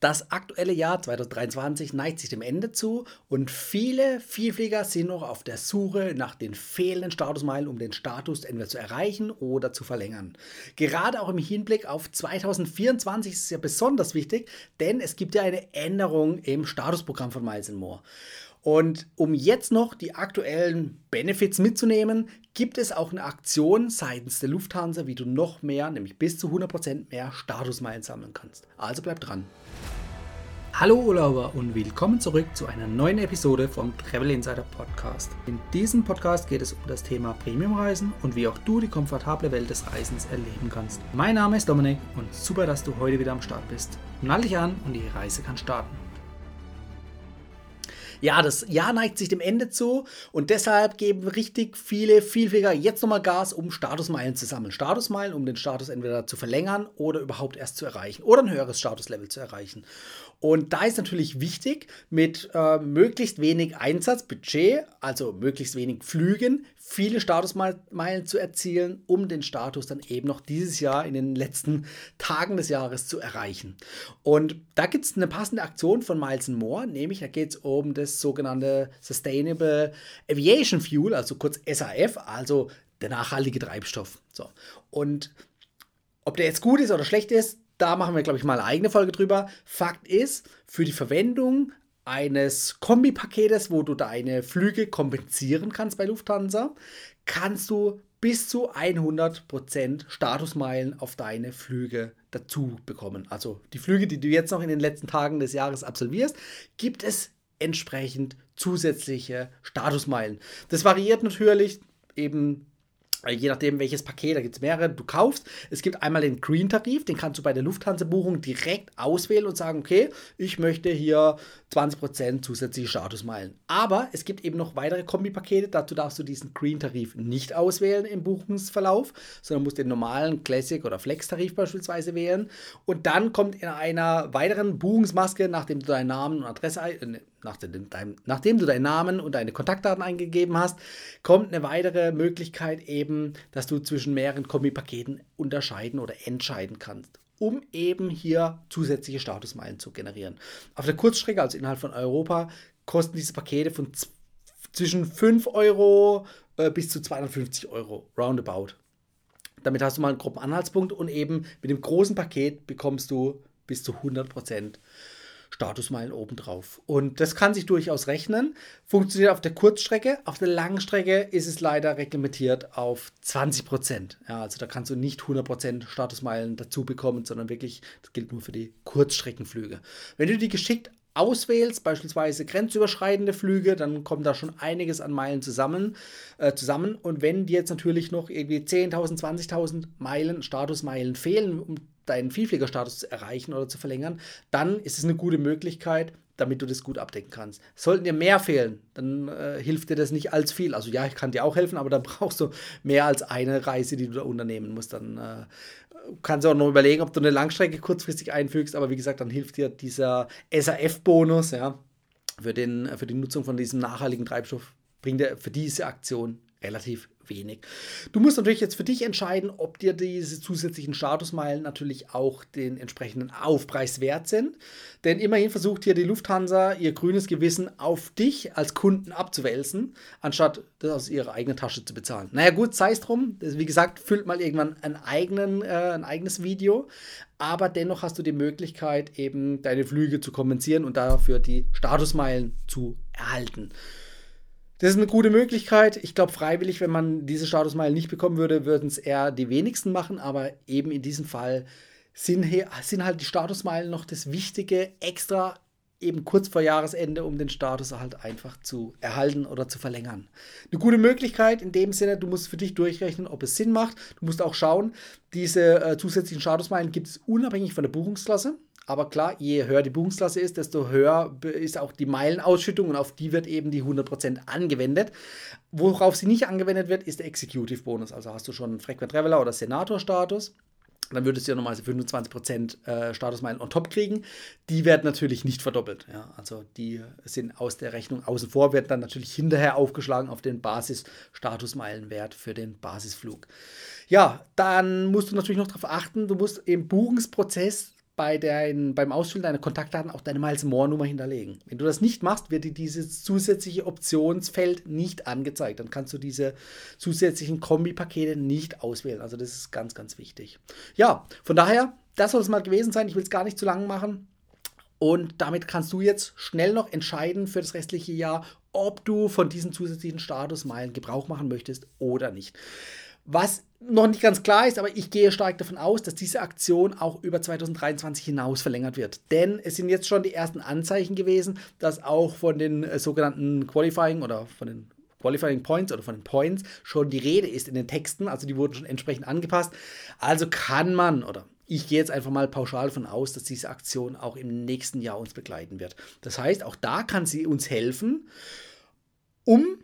Das aktuelle Jahr 2023 neigt sich dem Ende zu und viele Vielflieger sind noch auf der Suche nach den fehlenden Statusmeilen, um den Status entweder zu erreichen oder zu verlängern. Gerade auch im Hinblick auf 2024 ist es ja besonders wichtig, denn es gibt ja eine Änderung im Statusprogramm von Miles More. Und um jetzt noch die aktuellen Benefits mitzunehmen, gibt es auch eine Aktion seitens der Lufthansa, wie du noch mehr, nämlich bis zu 100% mehr Statusmeilen sammeln kannst. Also bleib dran. Hallo Urlauber und willkommen zurück zu einer neuen Episode vom Travel Insider Podcast. In diesem Podcast geht es um das Thema Premiumreisen und wie auch du die komfortable Welt des Reisens erleben kannst. Mein Name ist Dominik und super, dass du heute wieder am Start bist. Nall dich an und die Reise kann starten. Ja, das Jahr neigt sich dem Ende zu und deshalb geben richtig viele Vielflieger jetzt nochmal Gas, um Statusmeilen zu sammeln. Statusmeilen, um den Status entweder zu verlängern oder überhaupt erst zu erreichen oder ein höheres Statuslevel zu erreichen. Und da ist natürlich wichtig, mit äh, möglichst wenig Einsatzbudget, also möglichst wenig Flügen, viele Statusmeilen zu erzielen, um den Status dann eben noch dieses Jahr in den letzten Tagen des Jahres zu erreichen. Und da gibt es eine passende Aktion von Miles More, nämlich da geht es um das sogenannte Sustainable Aviation Fuel, also kurz SAF, also der nachhaltige Treibstoff. So. Und ob der jetzt gut ist oder schlecht ist, da machen wir, glaube ich, mal eine eigene Folge drüber. Fakt ist, für die Verwendung eines Kombipaketes, wo du deine Flüge kompensieren kannst bei Lufthansa, kannst du bis zu 100% Statusmeilen auf deine Flüge dazu bekommen. Also die Flüge, die du jetzt noch in den letzten Tagen des Jahres absolvierst, gibt es entsprechend zusätzliche Statusmeilen. Das variiert natürlich eben je nachdem welches Paket, da gibt es mehrere, du kaufst. Es gibt einmal den Green-Tarif, den kannst du bei der Lufthansa-Buchung direkt auswählen und sagen, okay, ich möchte hier 20% zusätzliche Statusmeilen. Aber es gibt eben noch weitere Kombipakete, dazu darfst du diesen Green-Tarif nicht auswählen im Buchungsverlauf, sondern musst den normalen Classic- oder Flex-Tarif beispielsweise wählen. Und dann kommt in einer weiteren Buchungsmaske, nachdem du deinen Namen und Adresse, äh, nachdem, dein, nachdem du deinen Namen und deine Kontaktdaten eingegeben hast, kommt eine weitere Möglichkeit eben, dass du zwischen mehreren Kombipaketen unterscheiden oder entscheiden kannst, um eben hier zusätzliche Statusmeilen zu generieren. Auf der Kurzstrecke, also innerhalb von Europa, kosten diese Pakete von zwischen 5 Euro äh, bis zu 250 Euro, roundabout. Damit hast du mal einen groben Anhaltspunkt und eben mit dem großen Paket bekommst du bis zu 100 Prozent Statusmeilen obendrauf. Und das kann sich durchaus rechnen. Funktioniert auf der Kurzstrecke. Auf der Langstrecke ist es leider reglementiert auf 20 Prozent. Ja, also da kannst du nicht 100 Prozent Statusmeilen dazu bekommen, sondern wirklich, das gilt nur für die Kurzstreckenflüge. Wenn du die geschickt auswählst, beispielsweise grenzüberschreitende Flüge, dann kommt da schon einiges an Meilen zusammen. Äh, zusammen. Und wenn dir jetzt natürlich noch irgendwie 10.000, 20.000 Meilen, Statusmeilen fehlen, um deinen Vielfliegerstatus zu erreichen oder zu verlängern, dann ist es eine gute Möglichkeit, damit du das gut abdecken kannst. Sollten dir mehr fehlen, dann äh, hilft dir das nicht als viel. Also ja, ich kann dir auch helfen, aber dann brauchst du mehr als eine Reise, die du da unternehmen musst. Dann äh, kannst du auch noch überlegen, ob du eine Langstrecke kurzfristig einfügst, aber wie gesagt, dann hilft dir dieser SAF-Bonus, ja, für, den, für die Nutzung von diesem nachhaltigen Treibstoff, bringt er für diese Aktion relativ wenig. Du musst natürlich jetzt für dich entscheiden, ob dir diese zusätzlichen Statusmeilen natürlich auch den entsprechenden Aufpreis wert sind. Denn immerhin versucht hier die Lufthansa ihr grünes Gewissen auf dich als Kunden abzuwälzen, anstatt das aus ihrer eigenen Tasche zu bezahlen. Naja gut, sei es drum. Wie gesagt, füllt mal irgendwann einen eigenen, äh, ein eigenes Video. Aber dennoch hast du die Möglichkeit, eben deine Flüge zu kompensieren und dafür die Statusmeilen zu erhalten. Das ist eine gute Möglichkeit. Ich glaube, freiwillig, wenn man diese Statusmeilen nicht bekommen würde, würden es eher die wenigsten machen. Aber eben in diesem Fall sind, sind halt die Statusmeilen noch das Wichtige extra eben kurz vor Jahresende, um den Status halt einfach zu erhalten oder zu verlängern. Eine gute Möglichkeit in dem Sinne, du musst für dich durchrechnen, ob es Sinn macht. Du musst auch schauen, diese äh, zusätzlichen Statusmeilen gibt es unabhängig von der Buchungsklasse. Aber klar, je höher die Buchungsklasse ist, desto höher ist auch die Meilenausschüttung und auf die wird eben die 100% angewendet. Worauf sie nicht angewendet wird, ist der Executive Bonus. Also hast du schon einen Frequent Traveler oder Senator-Status, dann würdest du ja nochmal 25% äh, Statusmeilen on top kriegen. Die werden natürlich nicht verdoppelt. Ja? Also die sind aus der Rechnung außen vor, werden dann natürlich hinterher aufgeschlagen auf den Basis-Statusmeilenwert für den Basisflug. Ja, dann musst du natürlich noch darauf achten, du musst im Buchungsprozess bei dein, beim Ausfüllen deiner Kontaktdaten auch deine Miles More Nummer hinterlegen. Wenn du das nicht machst, wird dir dieses zusätzliche Optionsfeld nicht angezeigt. Dann kannst du diese zusätzlichen Kombi-Pakete nicht auswählen. Also das ist ganz, ganz wichtig. Ja, von daher, das soll es mal gewesen sein. Ich will es gar nicht zu lang machen. Und damit kannst du jetzt schnell noch entscheiden für das restliche Jahr, ob du von diesen zusätzlichen Statusmeilen Gebrauch machen möchtest oder nicht. Was noch nicht ganz klar ist, aber ich gehe stark davon aus, dass diese Aktion auch über 2023 hinaus verlängert wird. Denn es sind jetzt schon die ersten Anzeichen gewesen, dass auch von den äh, sogenannten Qualifying oder von den Qualifying Points oder von den Points schon die Rede ist in den Texten. Also die wurden schon entsprechend angepasst. Also kann man oder ich gehe jetzt einfach mal pauschal davon aus, dass diese Aktion auch im nächsten Jahr uns begleiten wird. Das heißt, auch da kann sie uns helfen, um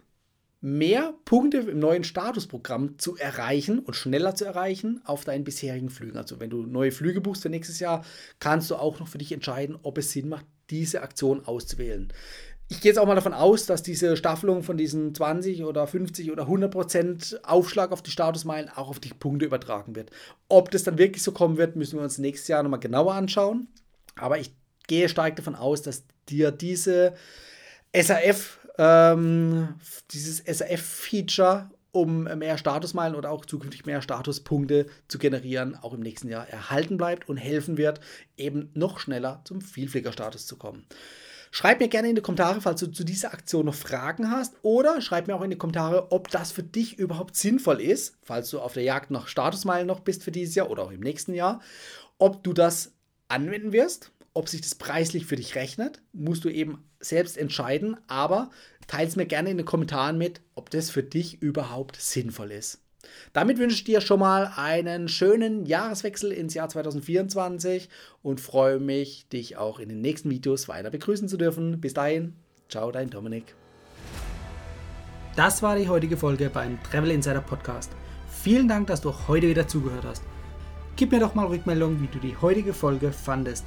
mehr Punkte im neuen Statusprogramm zu erreichen und schneller zu erreichen auf deinen bisherigen Flügen. Also wenn du neue Flüge buchst für nächstes Jahr, kannst du auch noch für dich entscheiden, ob es Sinn macht, diese Aktion auszuwählen. Ich gehe jetzt auch mal davon aus, dass diese Staffelung von diesen 20 oder 50 oder 100 Prozent Aufschlag auf die Statusmeilen auch auf die Punkte übertragen wird. Ob das dann wirklich so kommen wird, müssen wir uns nächstes Jahr nochmal genauer anschauen. Aber ich gehe stark davon aus, dass dir diese SAF ähm, dieses SAF-Feature, um mehr Statusmeilen oder auch zukünftig mehr Statuspunkte zu generieren, auch im nächsten Jahr erhalten bleibt und helfen wird, eben noch schneller zum Vielfliegerstatus zu kommen. Schreib mir gerne in die Kommentare, falls du zu dieser Aktion noch Fragen hast oder schreib mir auch in die Kommentare, ob das für dich überhaupt sinnvoll ist, falls du auf der Jagd nach Statusmeilen noch bist für dieses Jahr oder auch im nächsten Jahr, ob du das anwenden wirst ob sich das preislich für dich rechnet, musst du eben selbst entscheiden, aber teile es mir gerne in den Kommentaren mit, ob das für dich überhaupt sinnvoll ist. Damit wünsche ich dir schon mal einen schönen Jahreswechsel ins Jahr 2024 und freue mich, dich auch in den nächsten Videos weiter begrüßen zu dürfen. Bis dahin, ciao, dein Dominik. Das war die heutige Folge beim Travel Insider Podcast. Vielen Dank, dass du heute wieder zugehört hast. Gib mir doch mal Rückmeldung, wie du die heutige Folge fandest.